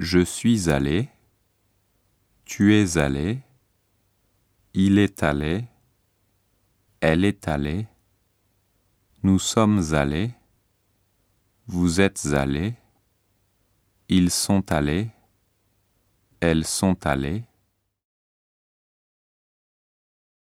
Je suis allé. Tu es allé. Il est allé. Elle est allée. Nous sommes allés. Vous êtes allés. Ils sont allés. Elles sont allées.